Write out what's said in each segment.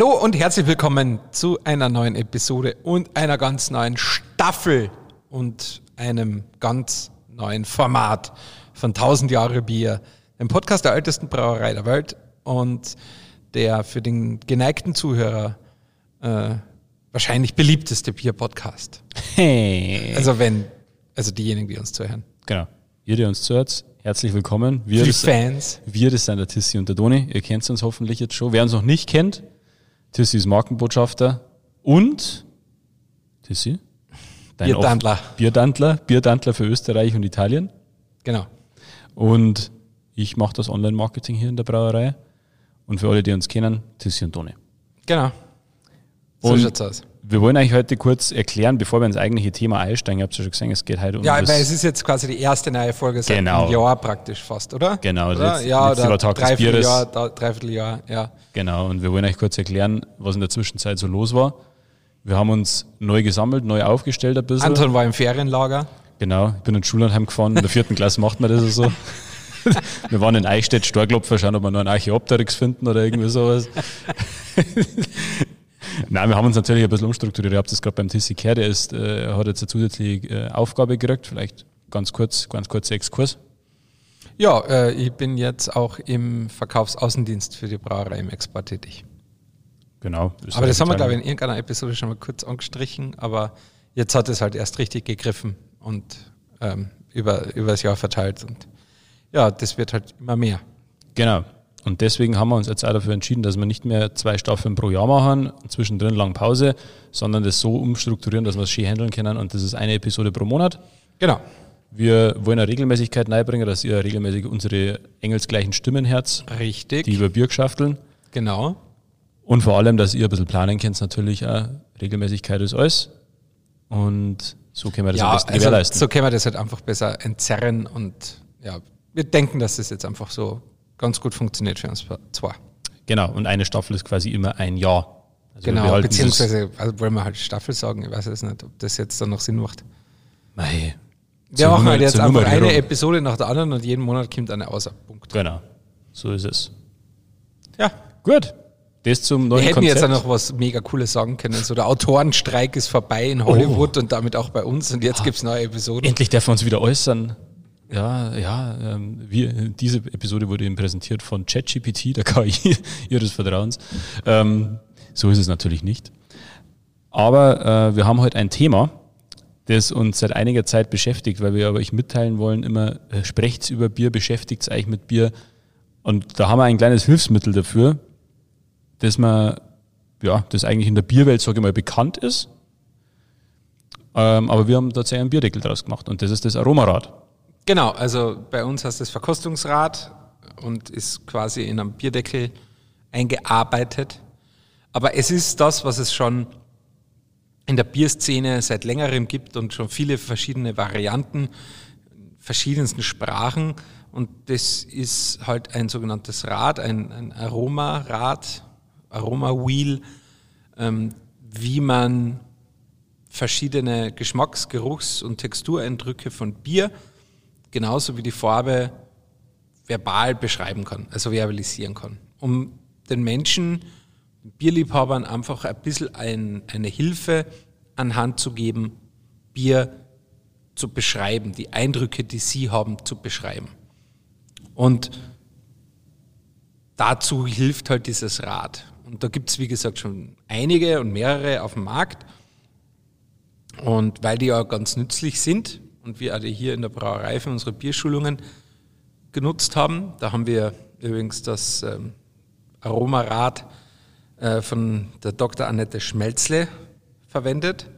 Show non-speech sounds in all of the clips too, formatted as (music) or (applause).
Hallo und herzlich willkommen zu einer neuen Episode und einer ganz neuen Staffel und einem ganz neuen Format von 1000 Jahre Bier, dem Podcast der ältesten Brauerei der Welt und der für den geneigten Zuhörer äh, wahrscheinlich beliebteste Bier-Podcast. Hey. Also wenn, also diejenigen, die uns zuhören. Genau. Ihr, die uns zuhört, herzlich willkommen. Wir, Die das, Fans. wir, das sind der Tissi und der Doni. Ihr kennt uns hoffentlich jetzt schon. Wer uns noch nicht kennt, Tissi ist Markenbotschafter und Tissi? Off- Bierdandler. Bierdandler für Österreich und Italien. Genau. Und ich mache das Online-Marketing hier in der Brauerei. Und für alle, die uns kennen, Tissi und Doni. Genau. So Und- schaut's aus. Wir wollen eigentlich heute kurz erklären, bevor wir ins eigentliche Thema einsteigen. Ihr habt ja schon gesehen, es geht heute um Ja, weil es ist jetzt quasi die erste neue Folge seit Genau. einem Jahr praktisch fast, oder? Genau, oder? letzt- ja, oder Tag des dreiviertel Bieres. Jahr, dreiviertel Jahr, ja. Genau, und wir wollen euch kurz erklären, was in der Zwischenzeit so los war. Wir haben uns neu gesammelt, neu aufgestellt ein bisschen. Anton war im Ferienlager. Genau, ich bin in Schulheim gefahren, in der vierten Klasse macht man das so. (laughs) Wir waren in Eichstätt, Storklopfer, schauen, ob wir noch einen Archäopteryx finden oder irgendwie sowas. Nein, wir haben uns natürlich ein bisschen umstrukturiert. Ihr habt das gerade beim Tissi gehört, der ist, äh, hat jetzt eine zusätzliche äh, Aufgabe gekriegt. Vielleicht ganz kurz, ganz kurzer Exkurs. Ja, äh, ich bin jetzt auch im Verkaufsaußendienst für die Brauerei im Export tätig. Genau. Aber das haben wir, glaube ich, in irgendeiner Episode schon mal kurz angestrichen, aber jetzt hat es halt erst richtig gegriffen und ähm, über, über das Jahr verteilt. Und ja, das wird halt immer mehr. Genau. Und deswegen haben wir uns jetzt auch dafür entschieden, dass wir nicht mehr zwei Staffeln pro Jahr machen, zwischendrin lang Pause, sondern das so umstrukturieren, dass wir es schön handeln können. Und das ist eine Episode pro Monat. Genau. Wir wollen eine Regelmäßigkeit reinbringen, dass ihr regelmäßig unsere engelsgleichen Stimmen hört, Richtig. die über Bier geschafteln. genau. Und vor allem, dass ihr ein bisschen planen könnt, natürlich auch. Regelmäßigkeit ist alles. Und so können wir das am Ja, besten also gewährleisten. so können wir das halt einfach besser entzerren und ja, wir denken, dass das jetzt einfach so ganz gut funktioniert für uns zwei. Genau. Und eine Staffel ist quasi immer ein Jahr. Also Genau, beziehungsweise also wollen wir halt Staffel sagen, ich weiß es nicht, ob das jetzt dann noch Sinn macht. Mei. Wir machen halt jetzt einfach eine Episode nach der anderen und jeden Monat kommt eine außer. Punkt. Genau. So ist es. Ja. Gut. Das zum neuen Wir hätten Konzept. jetzt auch noch was mega Cooles sagen können. So der Autorenstreik ist vorbei in Hollywood und damit auch bei uns und jetzt gibt's neue Episoden. Endlich darf wir uns wieder äußern. Ja, ja, ähm, wir, diese Episode wurde Ihnen präsentiert von ChatGPT, der (laughs) KI Ihres Vertrauens. Ähm, so ist es natürlich nicht. Aber äh, wir haben heute ein Thema, das uns seit einiger Zeit beschäftigt, weil wir aber euch mitteilen wollen, immer äh, sprecht's über Bier, beschäftigt's euch mit Bier. Und da haben wir ein kleines Hilfsmittel dafür, dass man, ja, das eigentlich in der Bierwelt, sage ich mal, bekannt ist. Ähm, aber wir haben tatsächlich einen Bierdeckel draus gemacht und das ist das Aromarad. Genau, also bei uns heißt das Verkostungsrad und ist quasi in einem Bierdeckel eingearbeitet. Aber es ist das, was es schon in der Bierszene seit längerem gibt und schon viele verschiedene Varianten, verschiedensten Sprachen. Und das ist halt ein sogenanntes Rad, ein, ein Aromarad, Aroma-Wheel, ähm, wie man verschiedene Geschmacks-, Geruchs- und Textureindrücke von Bier genauso wie die Farbe verbal beschreiben kann, also verbalisieren kann, um den Menschen, den Bierliebhabern einfach ein bisschen ein, eine Hilfe an Hand zu geben, Bier zu beschreiben, die Eindrücke, die sie haben, zu beschreiben. Und dazu hilft halt dieses Rad. Und da gibt es, wie gesagt, schon einige und mehrere auf dem Markt. Und weil die ja ganz nützlich sind und wir alle hier in der Brauerei für unsere Bierschulungen genutzt haben, da haben wir übrigens das ähm, Aromarad äh, von der Dr. Annette Schmelzle verwendet.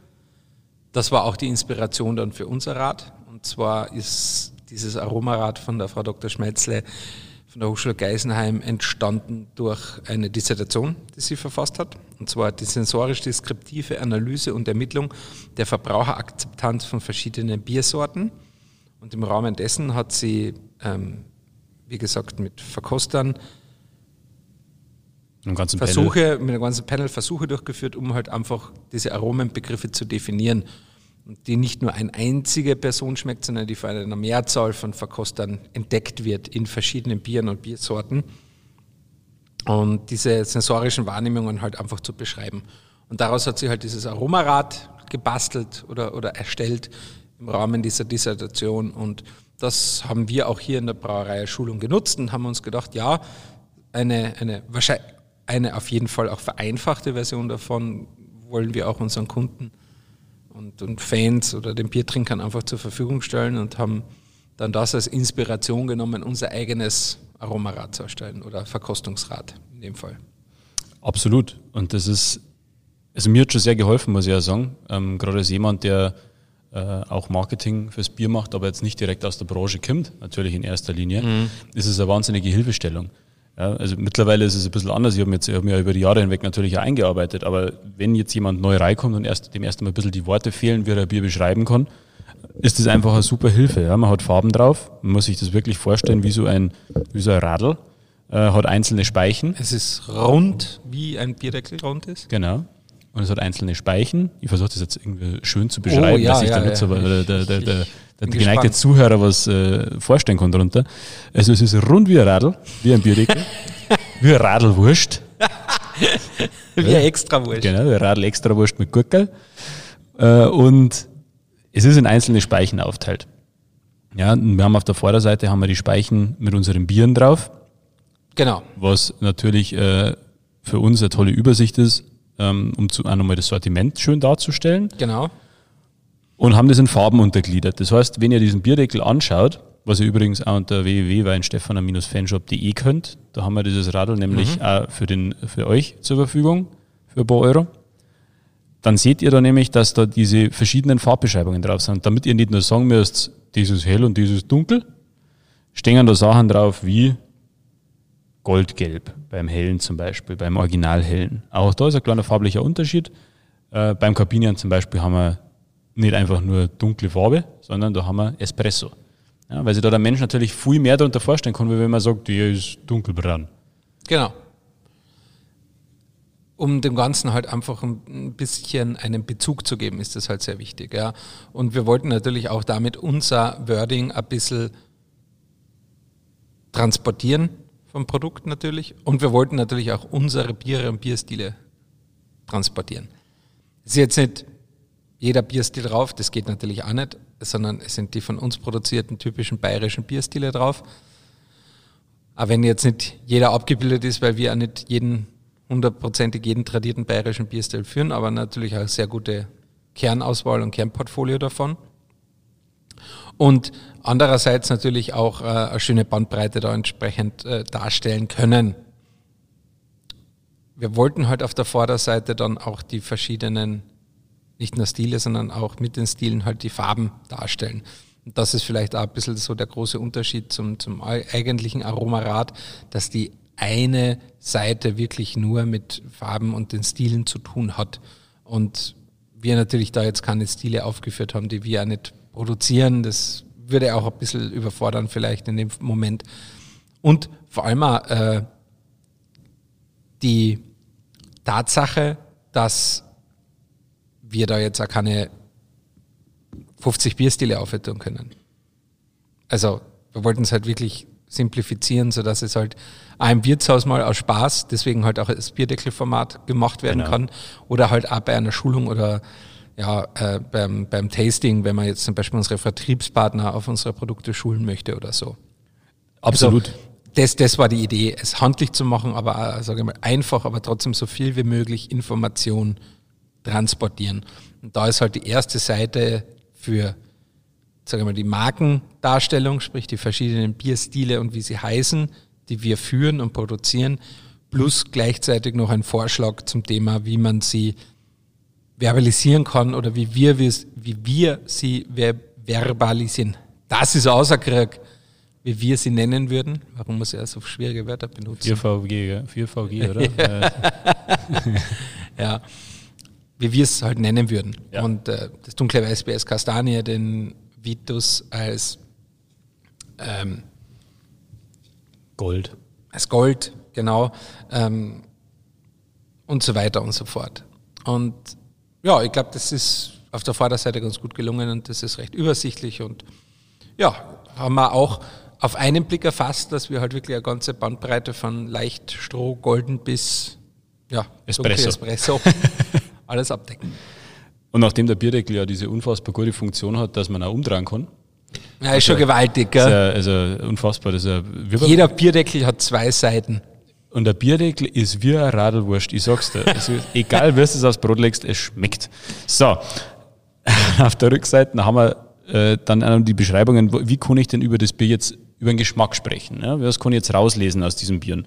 Das war auch die Inspiration dann für unser Rad. Und zwar ist dieses Aromarad von der Frau Dr. Schmelzle von der Hochschule Geisenheim entstanden durch eine Dissertation, die sie verfasst hat. Und zwar die sensorisch-deskriptive Analyse und Ermittlung der Verbraucherakzeptanz von verschiedenen Biersorten. Und im Rahmen dessen hat sie, ähm, wie gesagt, mit Verkostern Versuche, mit einem ganzen Panel Versuche durchgeführt, um halt einfach diese Aromenbegriffe zu definieren. Die nicht nur eine einzige Person schmeckt, sondern die von einer Mehrzahl von Verkostern entdeckt wird in verschiedenen Bieren und Biersorten. und diese sensorischen Wahrnehmungen halt einfach zu beschreiben. Und daraus hat sich halt dieses Aromarad gebastelt oder, oder erstellt im Rahmen dieser Dissertation. Und das haben wir auch hier in der Brauerei Schulung genutzt und haben uns gedacht, ja, eine, eine, wahrscheinlich, eine auf jeden Fall auch vereinfachte Version davon wollen wir auch unseren Kunden und, und Fans oder den Biertrinkern einfach zur Verfügung stellen und haben dann das als Inspiration genommen, unser eigenes Aromarad zu erstellen oder Verkostungsrad in dem Fall. Absolut. Und das ist, also mir hat schon sehr geholfen, muss ich ja sagen. Ähm, gerade als jemand, der äh, auch Marketing fürs Bier macht, aber jetzt nicht direkt aus der Branche kommt, natürlich in erster Linie, mhm. ist es eine wahnsinnige Hilfestellung. Ja, also mittlerweile ist es ein bisschen anders. Ich habe mich, hab mich ja über die Jahre hinweg natürlich auch eingearbeitet, aber wenn jetzt jemand neu reinkommt und erst, dem erst einmal ein bisschen die Worte fehlen, wie er ein Bier beschreiben kann, ist das einfach eine super Hilfe. Ja? Man hat Farben drauf, man muss sich das wirklich vorstellen wie so ein, wie so ein Radl, äh, hat einzelne Speichen. Es ist rund, wie ein Bierdeckel rund ist. Genau. Und es hat einzelne Speichen. Ich versuche das jetzt irgendwie schön zu beschreiben, oh, ja, dass sich ja, der, ja. der, der, der, der, der geneigte Zuhörer was äh, vorstellen kann darunter. Also es ist rund wie ein Radl, wie ein Bierdeckel, (laughs) wie ein Radlwurst. wie ein Extrawurst. Genau, wie ein Radl Extrawurst mit Gurkel. Äh, und es ist in einzelne Speichen aufteilt. Ja, wir haben auf der Vorderseite haben wir die Speichen mit unseren Bieren drauf. Genau. Was natürlich äh, für uns eine tolle Übersicht ist, ähm, um zu, auch nochmal das Sortiment schön darzustellen. Genau. Und haben das in Farben untergliedert. Das heißt, wenn ihr diesen Bierdeckel anschaut, was ihr übrigens auch unter www.weinstephaner-fanshop.de könnt, da haben wir dieses Radl nämlich mhm. auch für, den, für euch zur Verfügung, für ein paar Euro dann seht ihr da nämlich, dass da diese verschiedenen Farbbeschreibungen drauf sind. Damit ihr nicht nur sagen müsst, dieses hell und dieses dunkel, stehen da Sachen drauf wie Goldgelb beim hellen zum Beispiel, beim Originalhellen. Auch da ist ein kleiner farblicher Unterschied. Äh, beim Cabinian zum Beispiel haben wir nicht einfach nur dunkle Farbe, sondern da haben wir Espresso. Ja, weil sich da der Mensch natürlich viel mehr darunter vorstellen kann, wie wenn man sagt, die ist dunkelbraun. Genau um dem Ganzen halt einfach ein bisschen einen Bezug zu geben, ist das halt sehr wichtig. Ja. Und wir wollten natürlich auch damit unser Wording ein bisschen transportieren vom Produkt natürlich. Und wir wollten natürlich auch unsere Biere und Bierstile transportieren. Es ist jetzt nicht jeder Bierstil drauf, das geht natürlich auch nicht, sondern es sind die von uns produzierten typischen bayerischen Bierstile drauf. Aber wenn jetzt nicht jeder abgebildet ist, weil wir auch nicht jeden hundertprozentig jeden tradierten bayerischen Bierstil führen, aber natürlich auch sehr gute Kernauswahl und Kernportfolio davon. Und andererseits natürlich auch äh, eine schöne Bandbreite da entsprechend äh, darstellen können. Wir wollten halt auf der Vorderseite dann auch die verschiedenen, nicht nur Stile, sondern auch mit den Stilen halt die Farben darstellen. Und das ist vielleicht auch ein bisschen so der große Unterschied zum, zum eigentlichen Aromarad, dass die eine Seite wirklich nur mit Farben und den Stilen zu tun hat. Und wir natürlich da jetzt keine Stile aufgeführt haben, die wir ja nicht produzieren. Das würde auch ein bisschen überfordern vielleicht in dem Moment. Und vor allem auch, äh, die Tatsache, dass wir da jetzt auch keine 50 Bierstile aufhören können. Also wir wollten es halt wirklich simplifizieren, sodass es halt auch im Wirtshaus mal aus Spaß, deswegen halt auch als Bierdeckelformat gemacht werden genau. kann oder halt auch bei einer Schulung oder ja, äh, beim, beim Tasting, wenn man jetzt zum Beispiel unsere Vertriebspartner auf unsere Produkte schulen möchte oder so. Absolut. Also, das, das war die Idee, es handlich zu machen, aber sage ich mal, einfach, aber trotzdem so viel wie möglich Information transportieren. Und da ist halt die erste Seite für sage mal, die Markendarstellung, sprich die verschiedenen Bierstile und wie sie heißen, die wir führen und produzieren, plus gleichzeitig noch ein Vorschlag zum Thema, wie man sie verbalisieren kann oder wie wir, wie wir sie verbalisieren. Das ist außerkrieg, wie wir sie nennen würden. Warum muss er so schwierige Wörter benutzen? 4VG, 4VG oder? (laughs) ja, wie wir es halt nennen würden. Ja. Und äh, das dunkle Weißbier ist Kastanie, den Vitus als ähm, Gold. Als Gold, genau. Ähm, und so weiter und so fort. Und ja, ich glaube, das ist auf der Vorderseite ganz gut gelungen und das ist recht übersichtlich und ja, haben wir auch auf einen Blick erfasst, dass wir halt wirklich eine ganze Bandbreite von leicht Stroh, Golden bis ja, Espresso. Espresso (laughs) alles abdecken. Und nachdem der Bierdeckel ja diese unfassbar gute Funktion hat, dass man auch umdrehen kann. Ja, ist schon Also, gewaltig, Ist gell? ja, also unfassbar. Das ist ja, Jeder Bierdeckel hat zwei Seiten. Und der Bierdeckel ist wie ein Radlwurst, ich sag's dir. Also, (laughs) egal, wie du es aufs Brot legst, es schmeckt. So, (laughs) auf der Rückseite haben wir äh, dann die Beschreibungen, wie kann ich denn über das Bier jetzt, über den Geschmack sprechen? Ja? Was kann ich jetzt rauslesen aus diesen Bieren?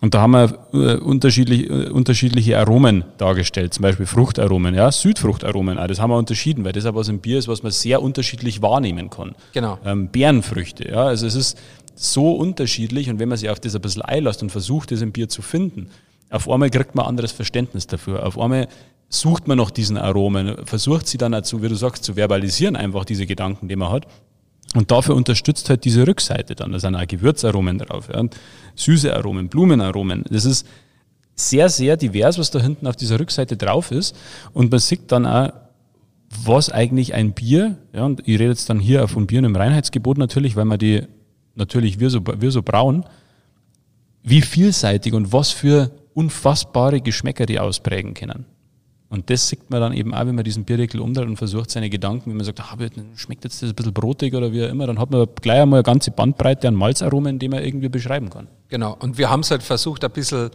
Und da haben wir äh, unterschiedlich, äh, unterschiedliche Aromen dargestellt, zum Beispiel Fruchtaromen, ja, Südfruchtaromen, auch, das haben wir unterschieden, weil das aber was im Bier ist, was man sehr unterschiedlich wahrnehmen kann. Genau. Ähm, Beerenfrüchte, ja, also es ist so unterschiedlich und wenn man sich auf das ein bisschen einlässt und versucht, das im Bier zu finden, auf einmal kriegt man ein anderes Verständnis dafür. Auf einmal sucht man nach diesen Aromen, versucht sie dann dazu, wie du sagst, zu verbalisieren, einfach diese Gedanken, die man hat. Und dafür unterstützt halt diese Rückseite dann. Da sind auch Gewürzaromen drauf, ja. süße Aromen, Blumenaromen. Das ist sehr, sehr divers, was da hinten auf dieser Rückseite drauf ist. Und man sieht dann auch, was eigentlich ein Bier, ja, und ich rede jetzt dann hier von Bieren im Reinheitsgebot natürlich, weil man die natürlich wir so, wir so brauen, wie vielseitig und was für unfassbare Geschmäcker die ausprägen können. Und das sieht man dann eben auch, wenn man diesen Bierdeckel umdreht und versucht, seine Gedanken, wenn man sagt, ah, schmeckt jetzt das ein bisschen brotig oder wie auch immer, dann hat man gleich einmal eine ganze Bandbreite an Malzaromen, die man irgendwie beschreiben kann. Genau. Und wir haben es halt versucht, ein bisschen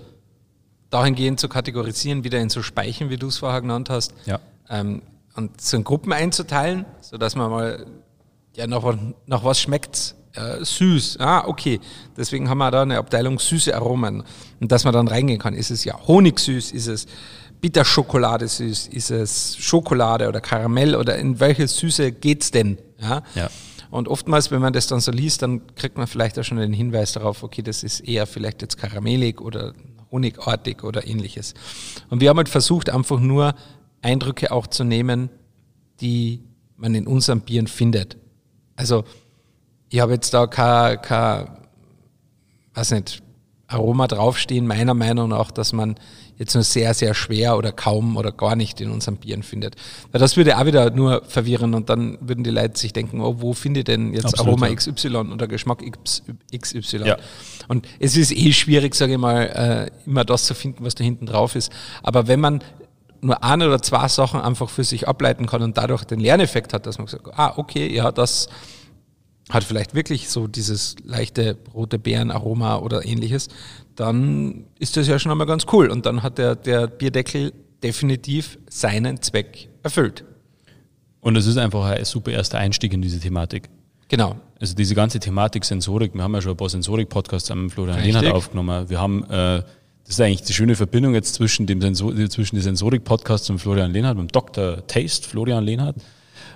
dahingehend zu kategorisieren, wieder in so Speichen, wie du es vorher genannt hast. Ja. Ähm, und so in Gruppen einzuteilen, sodass man mal, ja, nach, was- nach was schmeckt's? Äh, süß. Ah, okay. Deswegen haben wir da eine Abteilung süße Aromen. Und dass man dann reingehen kann. Ist es ja Honigsüß? Ist es Bitterschokolade süß? Ist es Schokolade oder Karamell? Oder in welche Süße geht's denn? Ja. Ja. Und oftmals, wenn man das dann so liest, dann kriegt man vielleicht auch schon den Hinweis darauf, okay, das ist eher vielleicht jetzt karamellig oder honigartig oder ähnliches. Und wir haben halt versucht, einfach nur Eindrücke auch zu nehmen, die man in unseren Bieren findet. Also, ich habe jetzt da kein, kein weiß nicht, Aroma draufstehen, meiner Meinung nach, dass man jetzt nur sehr, sehr schwer oder kaum oder gar nicht in unseren Bieren findet. Weil das würde auch wieder nur verwirren und dann würden die Leute sich denken, oh, wo finde ich denn jetzt Absolut, Aroma. XY oder Geschmack XY? Ja. Und es ist eh schwierig, sage ich mal, äh, immer das zu finden, was da hinten drauf ist. Aber wenn man nur ein oder zwei Sachen einfach für sich ableiten kann und dadurch den Lerneffekt hat, dass man sagt, ah, okay, ja, das hat vielleicht wirklich so dieses leichte rote Beerenaroma oder ähnliches, dann ist das ja schon einmal ganz cool. Und dann hat der, der Bierdeckel definitiv seinen Zweck erfüllt. Und es ist einfach ein super erster Einstieg in diese Thematik. Genau. Also diese ganze Thematik Sensorik, wir haben ja schon ein paar Sensorik-Podcasts am Florian. Lehnhardt aufgenommen. Wir haben, äh, das ist eigentlich die schöne Verbindung jetzt zwischen dem Sensor, zwischen den Sensorik-Podcasts und Florian Lehnhardt, und Dr. Taste, Florian Lehnhardt.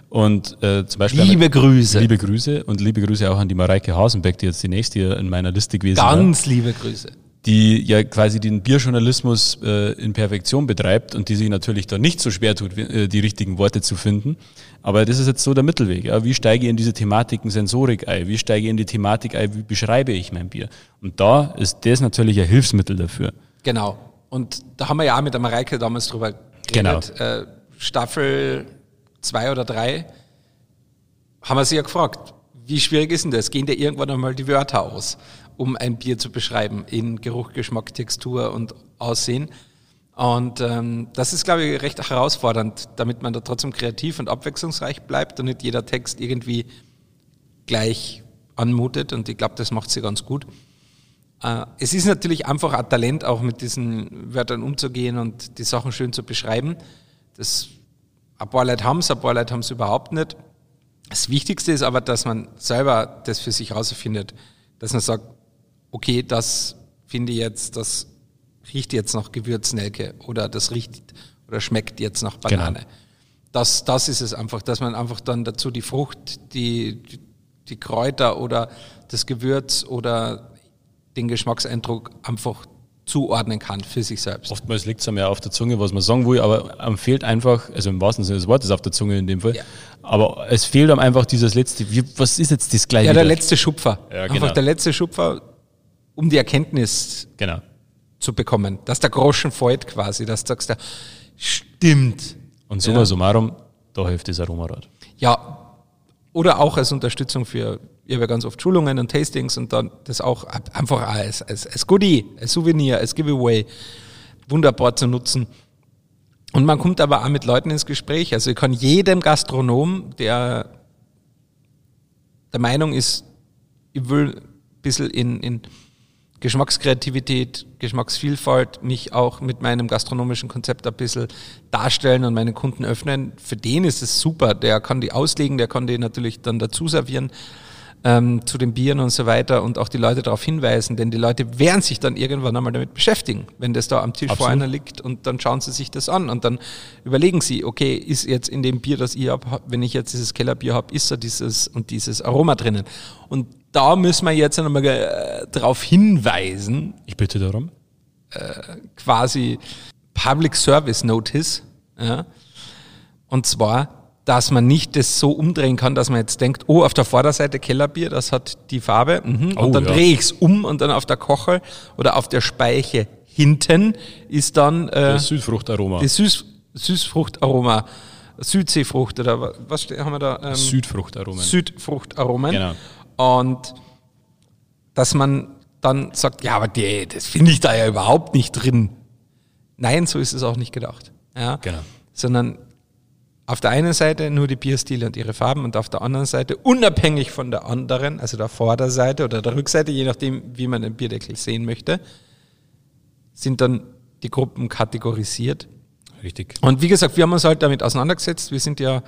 Und äh, zum Beispiel Liebe Grüße. liebe Grüße und liebe Grüße auch an die Mareike Hasenbeck, die jetzt die nächste hier in meiner Liste gewesen war Ganz liebe Grüße. die ja quasi den Bierjournalismus äh, in Perfektion betreibt und die sich natürlich da nicht so schwer tut, äh, die richtigen Worte zu finden. Aber das ist jetzt so der Mittelweg. Ja. Wie steige ich in diese Thematiken Sensorik ein? Wie steige ich in die Thematik ein? Wie beschreibe ich mein Bier? Und da ist das natürlich ein Hilfsmittel dafür. Genau. Und da haben wir ja auch mit der Mareike damals drüber geredet. Äh, Staffel zwei oder drei haben wir sie ja gefragt, wie schwierig ist denn das? Gehen dir irgendwann einmal die Wörter aus, um ein Bier zu beschreiben in Geruch, Geschmack, Textur und Aussehen? Und ähm, das ist, glaube ich, recht herausfordernd, damit man da trotzdem kreativ und abwechslungsreich bleibt und nicht jeder Text irgendwie gleich anmutet. Und ich glaube, das macht sie ganz gut. Äh, Es ist natürlich einfach ein Talent, auch mit diesen Wörtern umzugehen und die Sachen schön zu beschreiben. Das, ein paar Leute haben es, ein paar Leute haben es überhaupt nicht. Das Wichtigste ist aber, dass man selber das für sich herausfindet. Dass man sagt, okay, das finde ich jetzt, das riecht jetzt nach Gewürznelke oder das riecht oder schmeckt jetzt nach Banane. Das, das ist es einfach, dass man einfach dann dazu die Frucht, die, die, die Kräuter oder das Gewürz oder den Geschmackseindruck einfach zuordnen kann für sich selbst. Oftmals liegt es einem ja auf der Zunge, was man sagen will, aber einem fehlt einfach, also im wahrsten Sinne des Wortes auf der Zunge in dem Fall, Ja. aber es fehlt einem einfach dieses letzte, wie, was ist jetzt das gleiche? Ja, der letzte Schupfer. Ja, Einfach genau. der letzte Schupfer, um die Erkenntnis Genau. zu bekommen, dass der Groschen fällt quasi, dass du sagst, stimmt. Und summa Ja. summarum, da hilft das Aromarad. Ja, oder auch als Unterstützung für ich habe ja ganz oft Schulungen und Tastings und dann das auch einfach als, als, als Goodie, als Souvenir, als Giveaway wunderbar zu nutzen. Und man kommt aber auch mit Leuten ins Gespräch. Also ich kann jedem Gastronom, der der Meinung ist, ich will ein bisschen in, in Geschmackskreativität, Geschmacksvielfalt mich auch mit meinem gastronomischen Konzept ein bisschen darstellen und meinen Kunden öffnen. Für den ist es super. Der kann die auslegen, der kann die natürlich dann dazu servieren ähm, zu den Bieren und so weiter und auch die Leute darauf hinweisen, denn die Leute werden sich dann irgendwann einmal damit beschäftigen, wenn das da am Tisch Absolut. vor einer liegt und dann schauen sie sich das an und dann überlegen sie, okay, ist jetzt in dem Bier, das ich habe, wenn ich jetzt dieses Kellerbier habe, ist da dieses und dieses Aroma drinnen. Und da müssen wir jetzt einmal äh, darauf hinweisen. Ich bitte darum. Äh, quasi Public Service Notice. Ja. Und zwar, dass man nicht das so umdrehen kann, dass man jetzt denkt, oh, auf der Vorderseite Kellerbier, das hat die Farbe, mhm, oh, und dann ja. drehe ich es um und dann auf der Kochel oder auf der Speiche hinten ist dann äh, das Südfruchtaroma. Das Süß, Süßfruchtaroma. Südseefrucht oder was haben wir da? Ähm, Südfruchtaromen. Südfruchtaromen. Genau. Und dass man dann sagt, ja, aber die, das finde ich da ja überhaupt nicht drin. Nein, so ist es auch nicht gedacht. Ja? Genau. Sondern auf der einen Seite nur die Bierstile und ihre Farben und auf der anderen Seite unabhängig von der anderen, also der Vorderseite oder der Rückseite, je nachdem, wie man den Bierdeckel sehen möchte, sind dann die Gruppen kategorisiert. Richtig. Und wie gesagt, wir haben uns halt damit auseinandergesetzt. Wir sind ja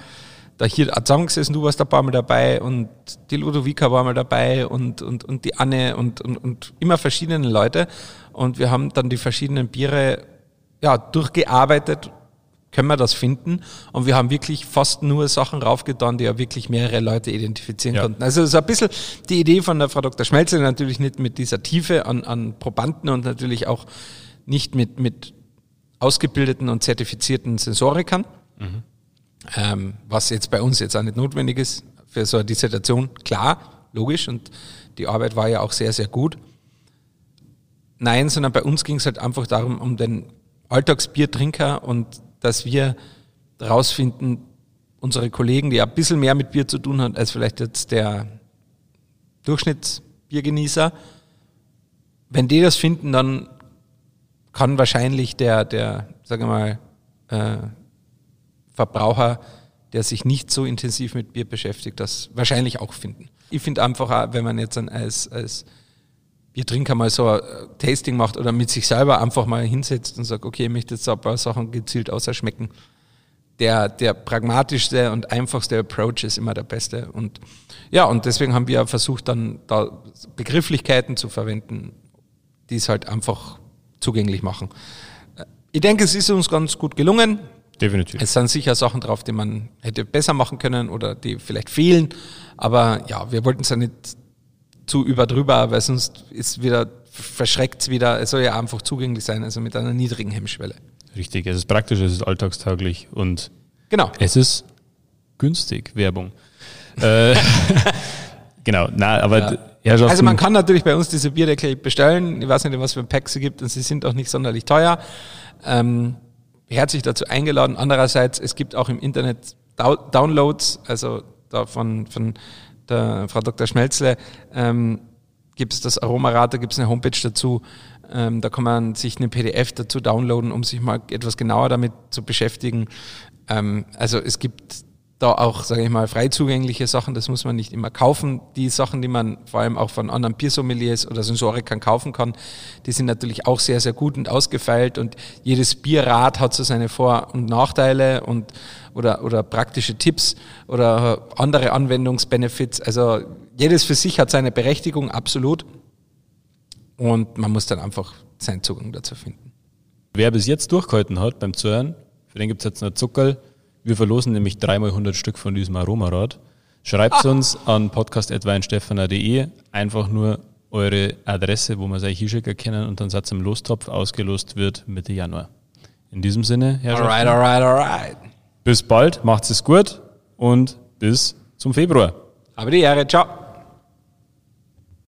da hier zusammengesessen, du warst ein paar Mal dabei und die Ludovica war mal dabei und, und, und die Anne und, und, und immer verschiedene Leute. Und wir haben dann die verschiedenen Biere ja, durchgearbeitet können wir das finden. Und wir haben wirklich fast nur Sachen raufgetan, die ja wirklich mehrere Leute identifizieren ja. konnten. Also so ein bisschen die Idee von der Frau Dr. Schmelze, natürlich nicht mit dieser Tiefe an, an Probanden und natürlich auch nicht mit, mit ausgebildeten und zertifizierten Sensorikern, mhm. ähm, was jetzt bei uns jetzt auch nicht notwendig ist für so eine Dissertation. Klar, logisch und die Arbeit war ja auch sehr, sehr gut. Nein, sondern bei uns ging es halt einfach darum, um den Alltagsbiertrinker und dass wir herausfinden, unsere Kollegen, die ein bisschen mehr mit Bier zu tun haben als vielleicht jetzt der Durchschnittsbiergenießer, wenn die das finden, dann kann wahrscheinlich der, der sage mal, äh, Verbraucher, der sich nicht so intensiv mit Bier beschäftigt, das wahrscheinlich auch finden. Ich finde einfach, auch, wenn man jetzt als, als Biertrinker mal so ein Tasting macht oder mit sich selber einfach mal hinsetzt und sagt, okay, ich möchte jetzt ein paar Sachen gezielt außerschmecken. Der, der pragmatischste und einfachste Approach ist immer der beste. Und ja, und deswegen haben wir versucht, dann da Begrifflichkeiten zu verwenden, die es halt einfach zugänglich machen. Ich denke, es ist uns ganz gut gelungen. Definitiv. Es sind sicher Sachen drauf, die man hätte besser machen können oder die vielleicht fehlen. Aber ja, wir wollten es ja nicht zu überdrüber, weil sonst ist wieder, verschreckt es wieder. Es soll ja einfach zugänglich sein, also mit einer niedrigen Hemmschwelle. Richtig, es ist praktisch, es ist alltagstauglich und genau. es ist günstig, Werbung. (laughs) äh, (laughs) genau, na, aber ja. Also man kann natürlich bei uns diese Bierdeckel bestellen. Ich weiß nicht, was für ein Pack sie gibt und sie sind auch nicht sonderlich teuer. Ähm, herzlich dazu eingeladen. Andererseits, es gibt auch im Internet Downloads, also da von, von der Frau Dr. Schmelzle, ähm, gibt es das Aromarad, da gibt es eine Homepage dazu. Ähm, da kann man sich eine PDF dazu downloaden, um sich mal etwas genauer damit zu beschäftigen. Ähm, also es gibt da auch, sage ich mal, frei zugängliche Sachen, das muss man nicht immer kaufen. Die Sachen, die man vor allem auch von anderen Biersommeliers oder Sensorikern kaufen kann, die sind natürlich auch sehr, sehr gut und ausgefeilt und jedes Bierrad hat so seine Vor- und Nachteile und oder, oder praktische Tipps oder andere Anwendungsbenefits. Also jedes für sich hat seine Berechtigung, absolut. Und man muss dann einfach seinen Zugang dazu finden. Wer bis jetzt durchgehalten hat beim Zuhören, für den gibt es jetzt noch Zuckerl, wir verlosen nämlich dreimal 100 Stück von diesem Aromarad. Schreibt ah. uns an podcast.weinstefana.de einfach nur eure Adresse, wo man es euch hinschicken können und dann Satz im Lostopf ausgelost wird Mitte Januar. In diesem Sinne, Herr Alright, alright, alright. Bis bald, macht's es gut und bis zum Februar. Aber die Ehre, ciao.